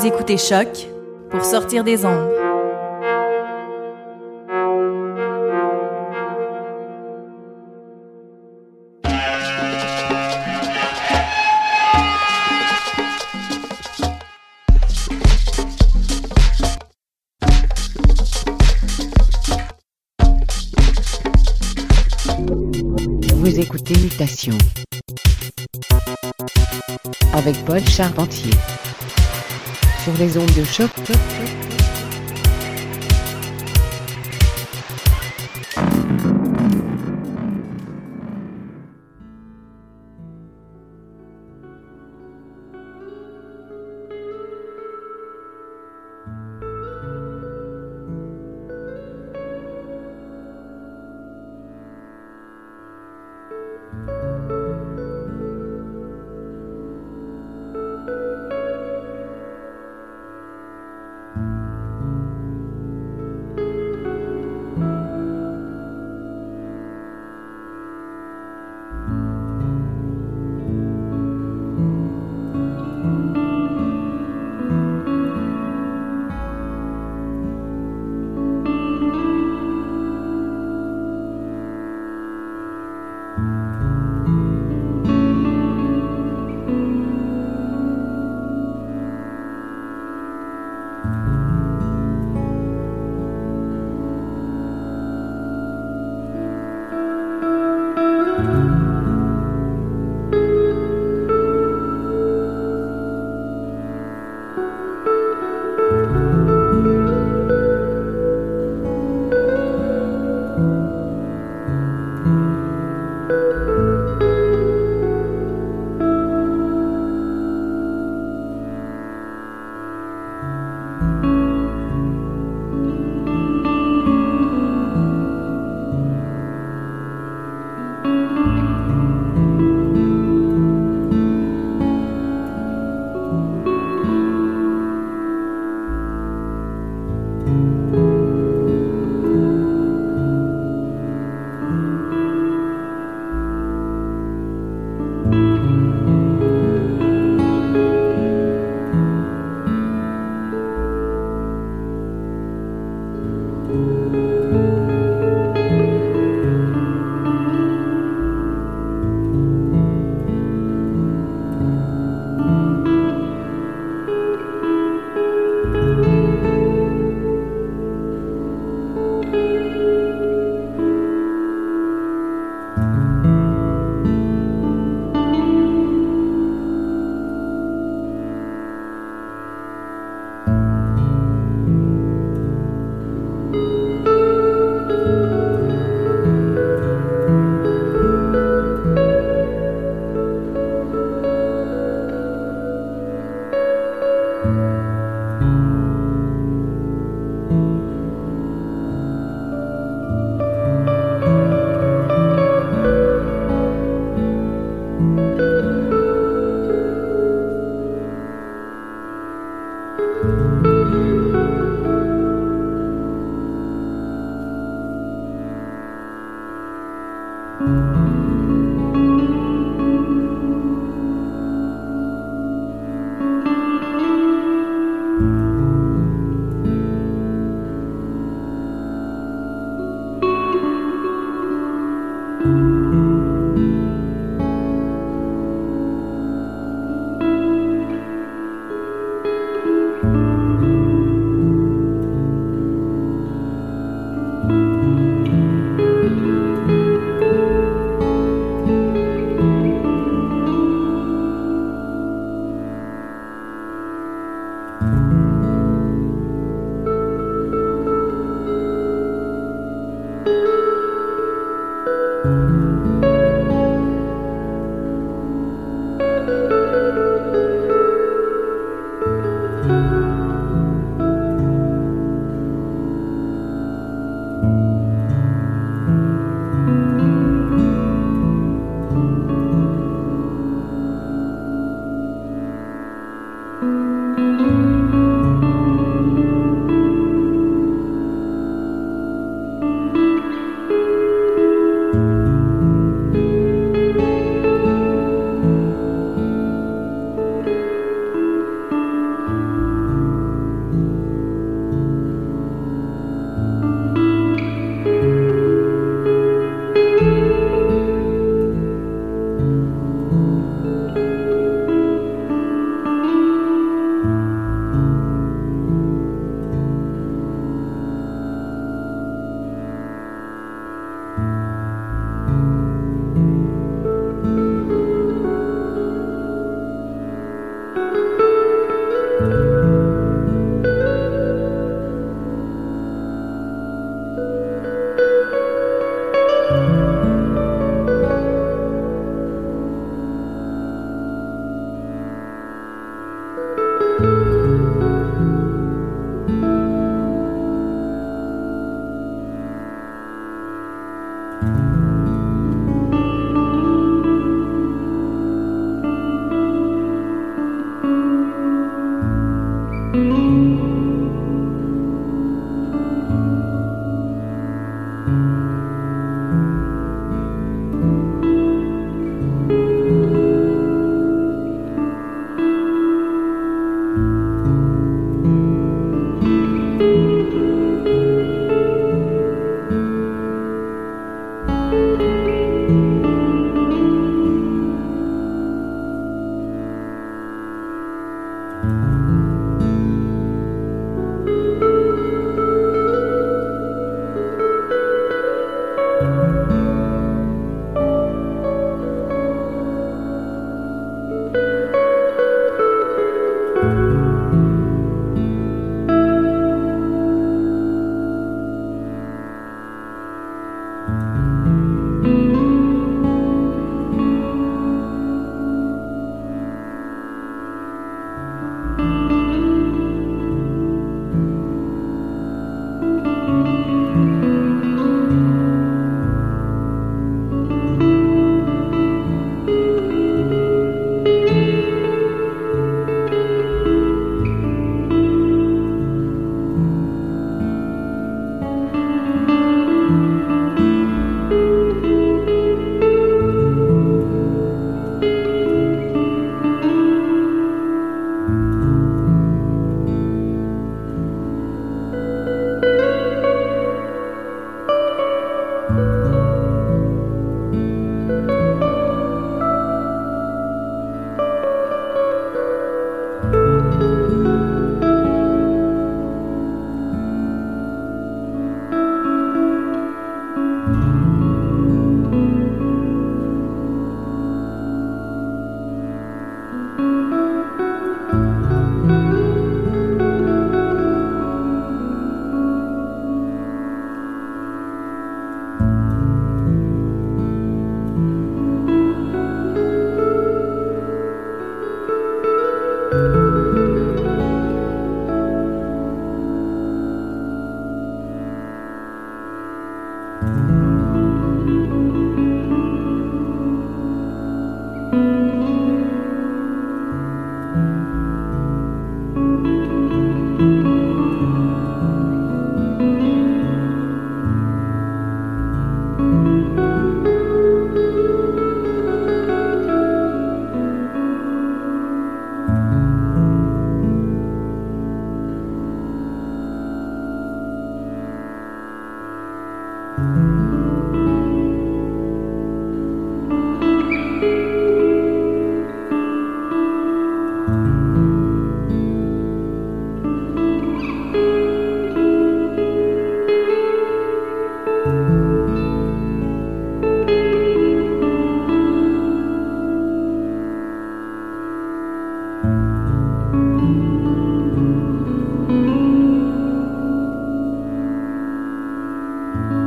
Vous écoutez Choc pour sortir des ondes. Vous écoutez Mutation avec Paul Charpentier sur les ondes de choc. thank Bye.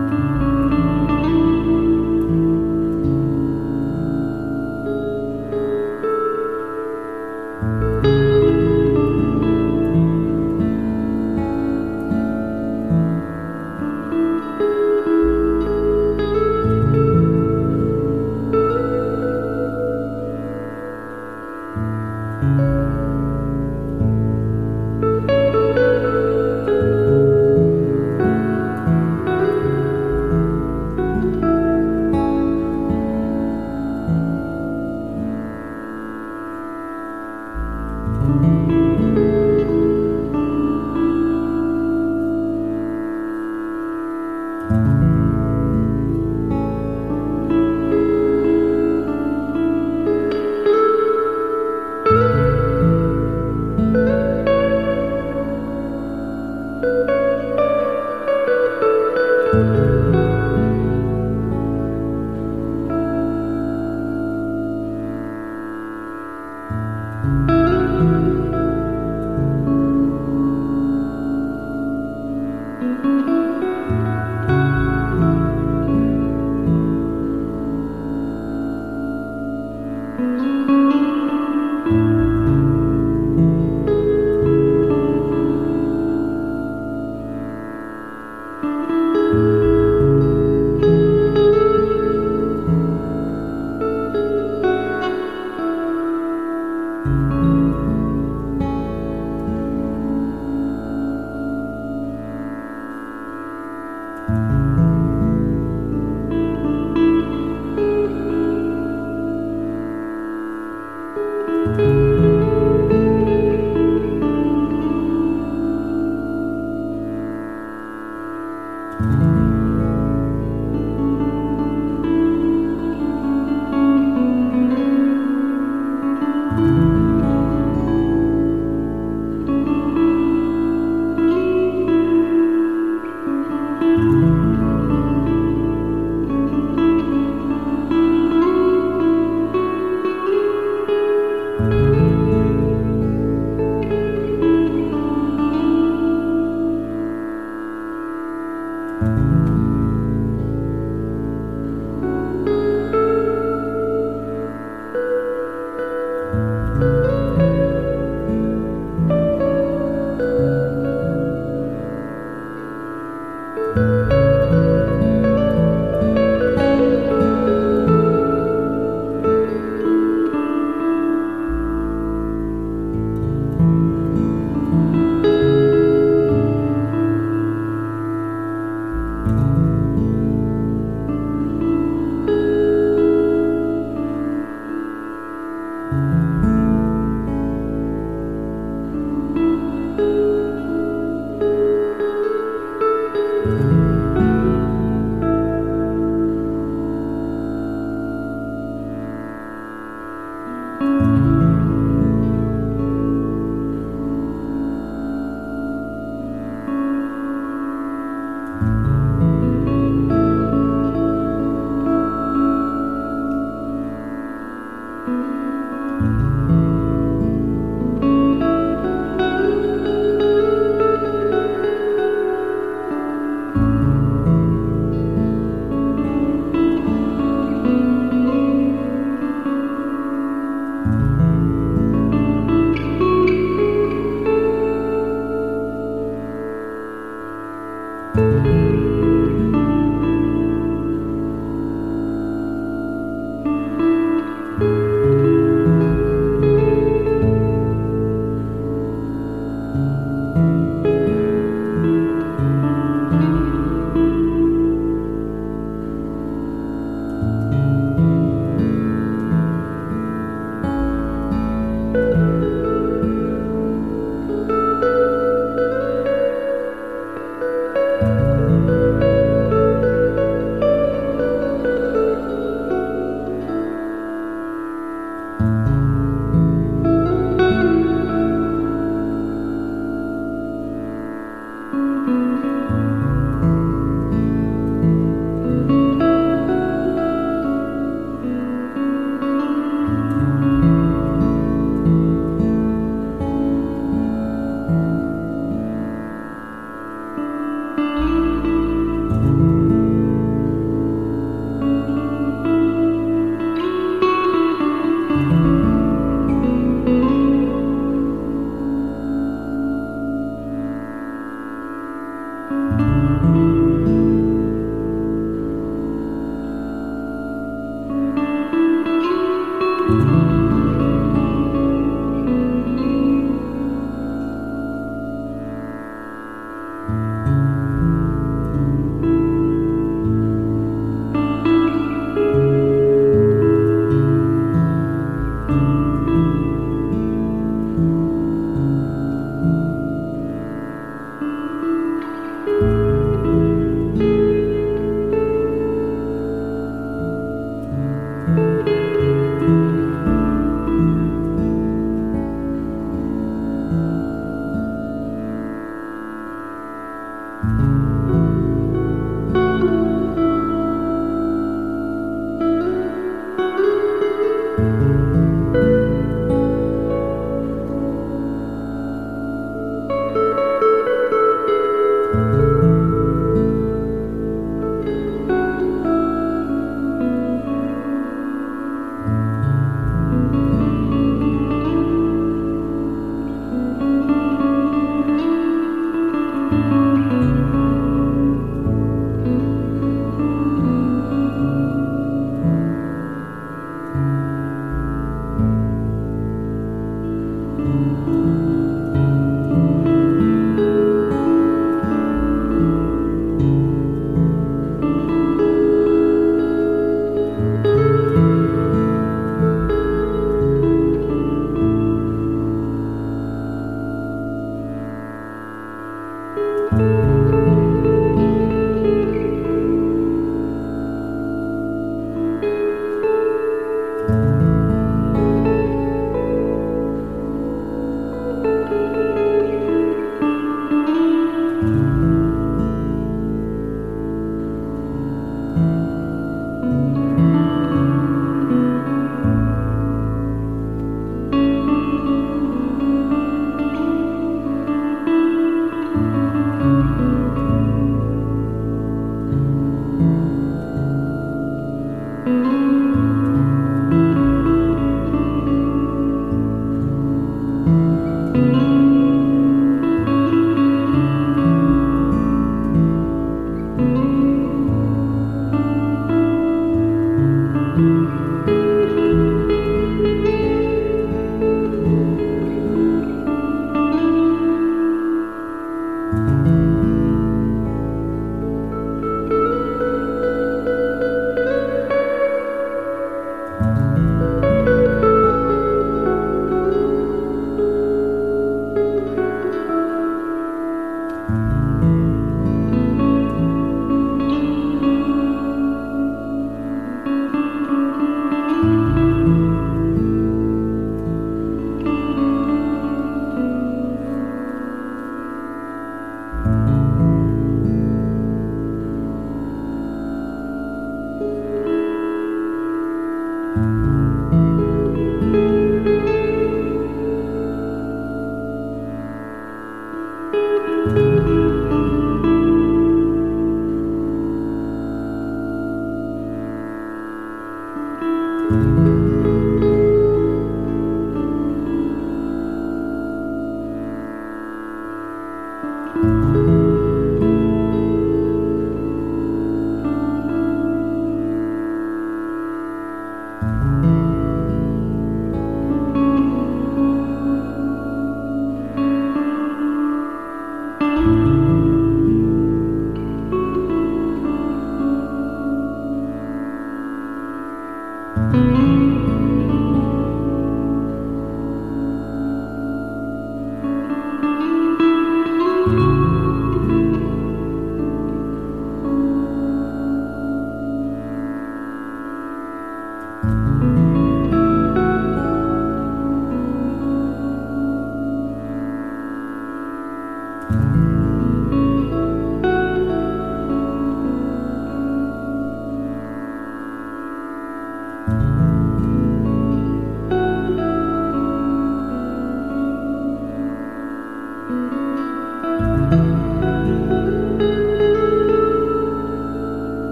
Música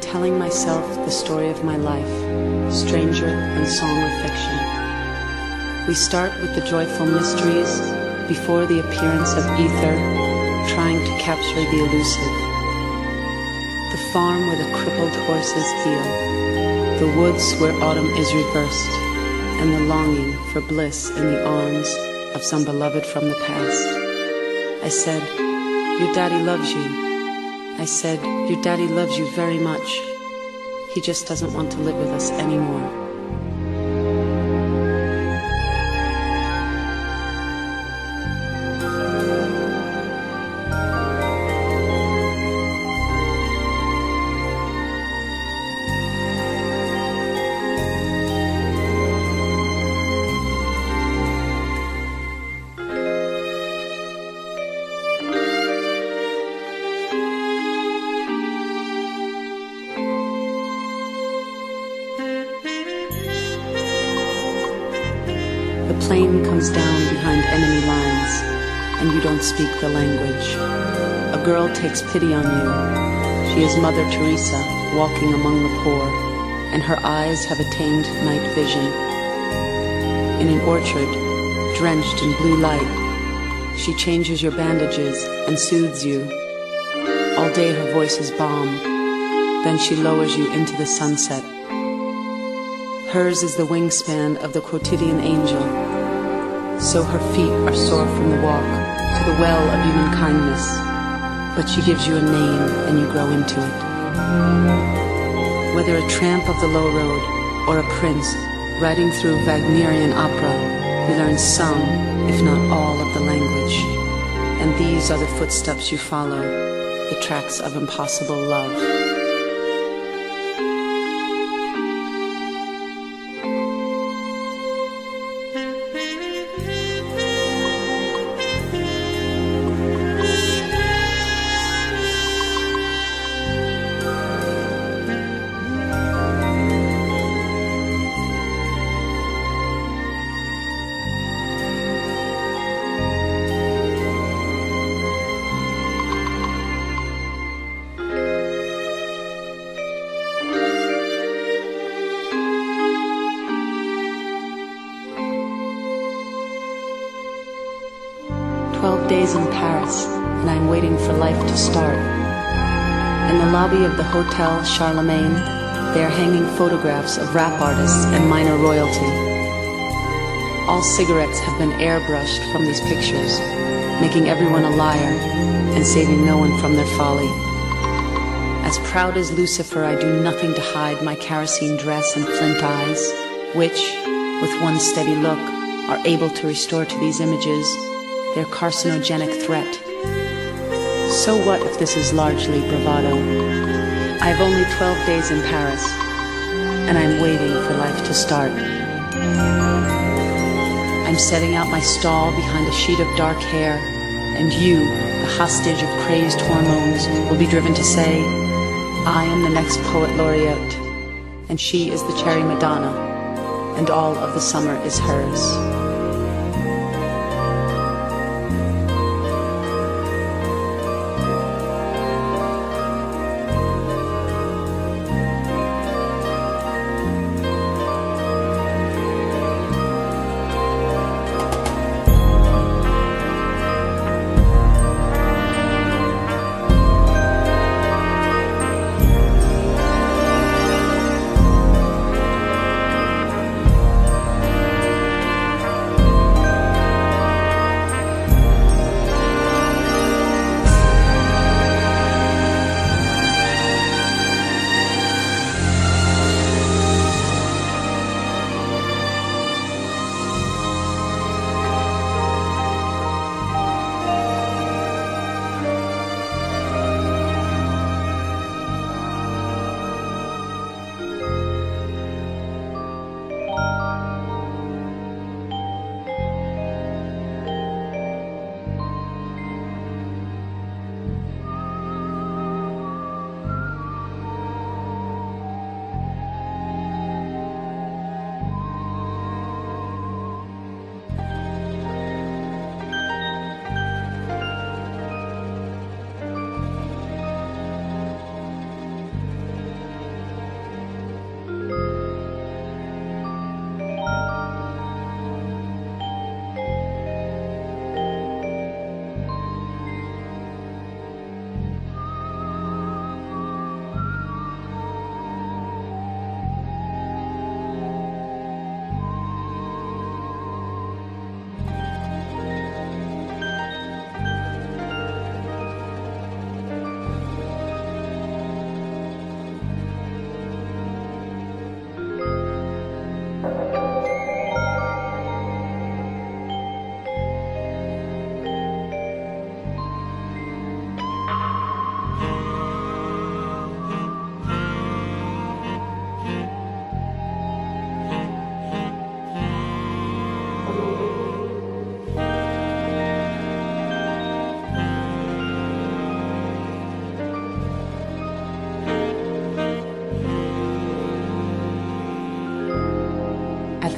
Telling myself the story of my life, stranger and song of fiction. We start with the joyful mysteries before the appearance of ether, trying to capture the elusive. The farm where the crippled horses heal, the woods where autumn is reversed, and the longing for bliss in the arms of some beloved from the past. I said, Your daddy loves you. I said, Your daddy loves you very much. He just doesn't want to live with us anymore. Plane comes down behind enemy lines and you don't speak the language. A girl takes pity on you. She is Mother Teresa walking among the poor, and her eyes have attained night vision. In an orchard, drenched in blue light, she changes your bandages and soothes you. All day her voice is balm. Then she lowers you into the sunset. Hers is the wingspan of the quotidian angel so her feet are sore from the walk to the well of human kindness. But she gives you a name and you grow into it. Whether a tramp of the low road or a prince riding through Wagnerian opera, you learn some, if not all, of the language. And these are the footsteps you follow, the tracks of impossible love. Hotel Charlemagne, they are hanging photographs of rap artists and minor royalty. All cigarettes have been airbrushed from these pictures, making everyone a liar and saving no one from their folly. As proud as Lucifer, I do nothing to hide my kerosene dress and flint eyes, which, with one steady look, are able to restore to these images their carcinogenic threat. So what if this is largely bravado? I have only 12 days in Paris, and I'm waiting for life to start. I'm setting out my stall behind a sheet of dark hair, and you, the hostage of crazed hormones, will be driven to say, I am the next poet laureate, and she is the cherry Madonna, and all of the summer is hers.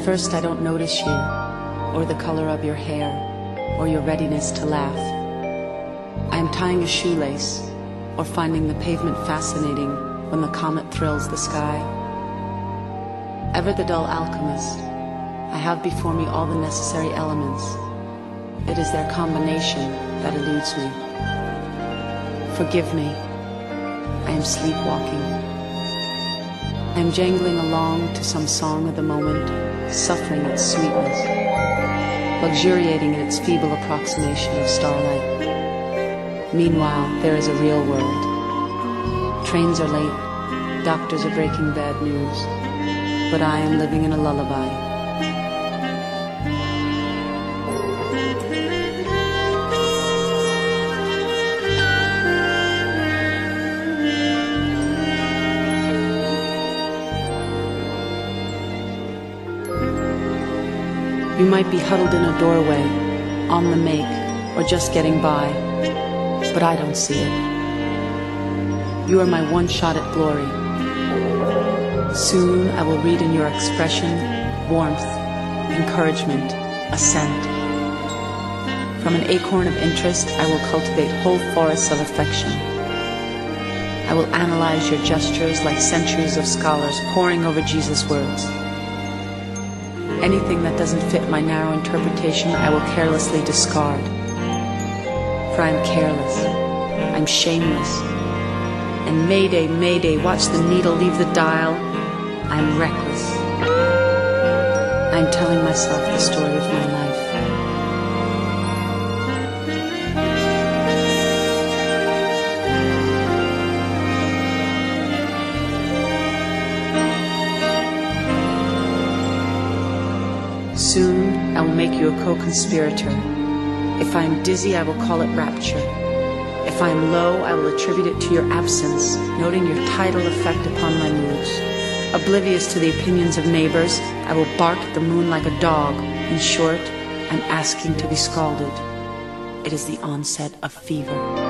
First I don't notice you, or the color of your hair, or your readiness to laugh. I am tying a shoelace, or finding the pavement fascinating when the comet thrills the sky. Ever the dull alchemist, I have before me all the necessary elements. It is their combination that eludes me. Forgive me, I am sleepwalking. I am jangling along to some song of the moment, suffering its sweetness, luxuriating in its feeble approximation of starlight. Meanwhile, there is a real world. Trains are late, doctors are breaking bad news, but I am living in a lullaby. You might be huddled in a doorway, on the make, or just getting by, but I don't see it. You are my one shot at glory. Soon I will read in your expression warmth, encouragement, assent. From an acorn of interest, I will cultivate whole forests of affection. I will analyze your gestures like centuries of scholars poring over Jesus' words. Anything that doesn't fit my narrow interpretation, I will carelessly discard. For I am careless. I'm shameless. And Mayday, Mayday, watch the needle leave the dial. I'm reckless. I'm telling myself the story of my life. Make you a co-conspirator. If I am dizzy, I will call it rapture. If I am low, I will attribute it to your absence, noting your tidal effect upon my moods. Oblivious to the opinions of neighbors, I will bark at the moon like a dog. In short, I'm asking to be scalded. It is the onset of fever.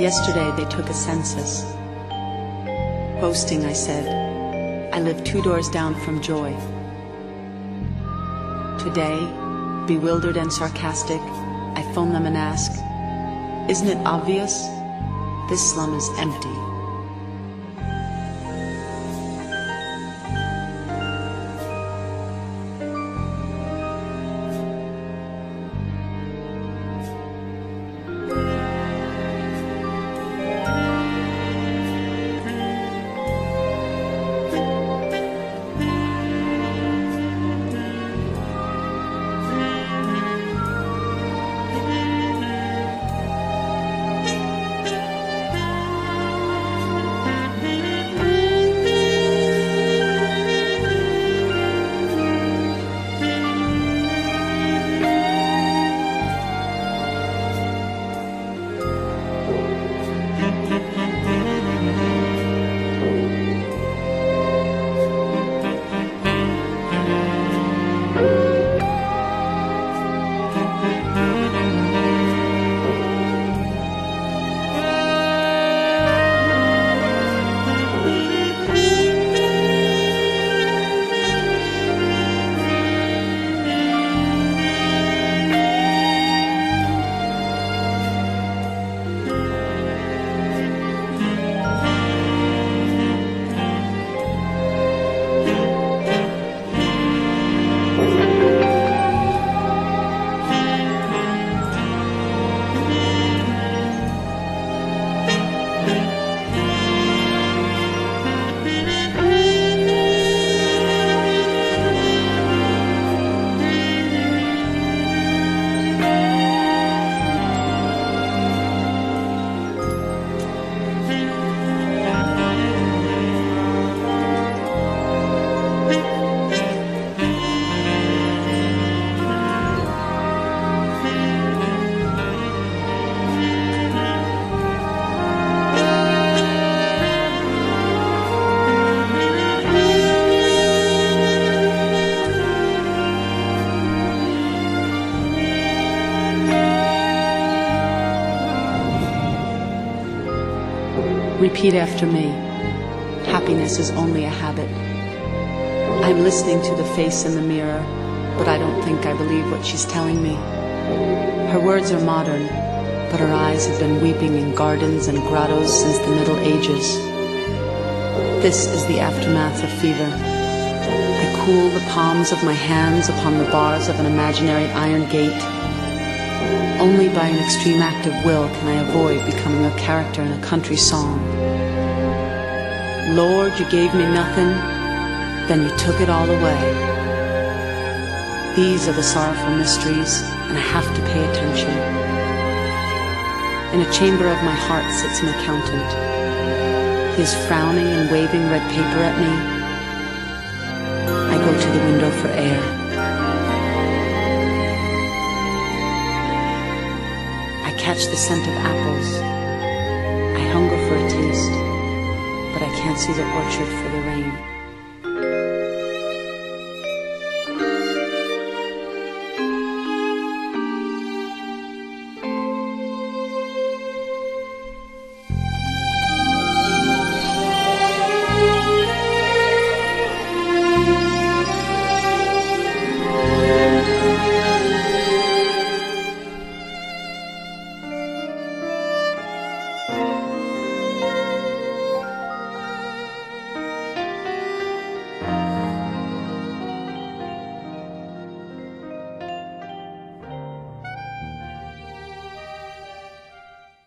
Yesterday they took a census. Boasting, I said, I live two doors down from joy. Today, bewildered and sarcastic, I phone them and ask, Isn't it obvious? This slum is empty. Repeat after me. Happiness is only a habit. I'm listening to the face in the mirror, but I don't think I believe what she's telling me. Her words are modern, but her eyes have been weeping in gardens and grottos since the Middle Ages. This is the aftermath of fever. I cool the palms of my hands upon the bars of an imaginary iron gate. Only by an extreme act of will can I avoid becoming a character in a country song. Lord, you gave me nothing, then you took it all away. These are the sorrowful mysteries, and I have to pay attention. In a chamber of my heart sits an accountant. He is frowning and waving red paper at me. Catch the scent of apples. I hunger for a taste, but I can't see the orchard for the rain.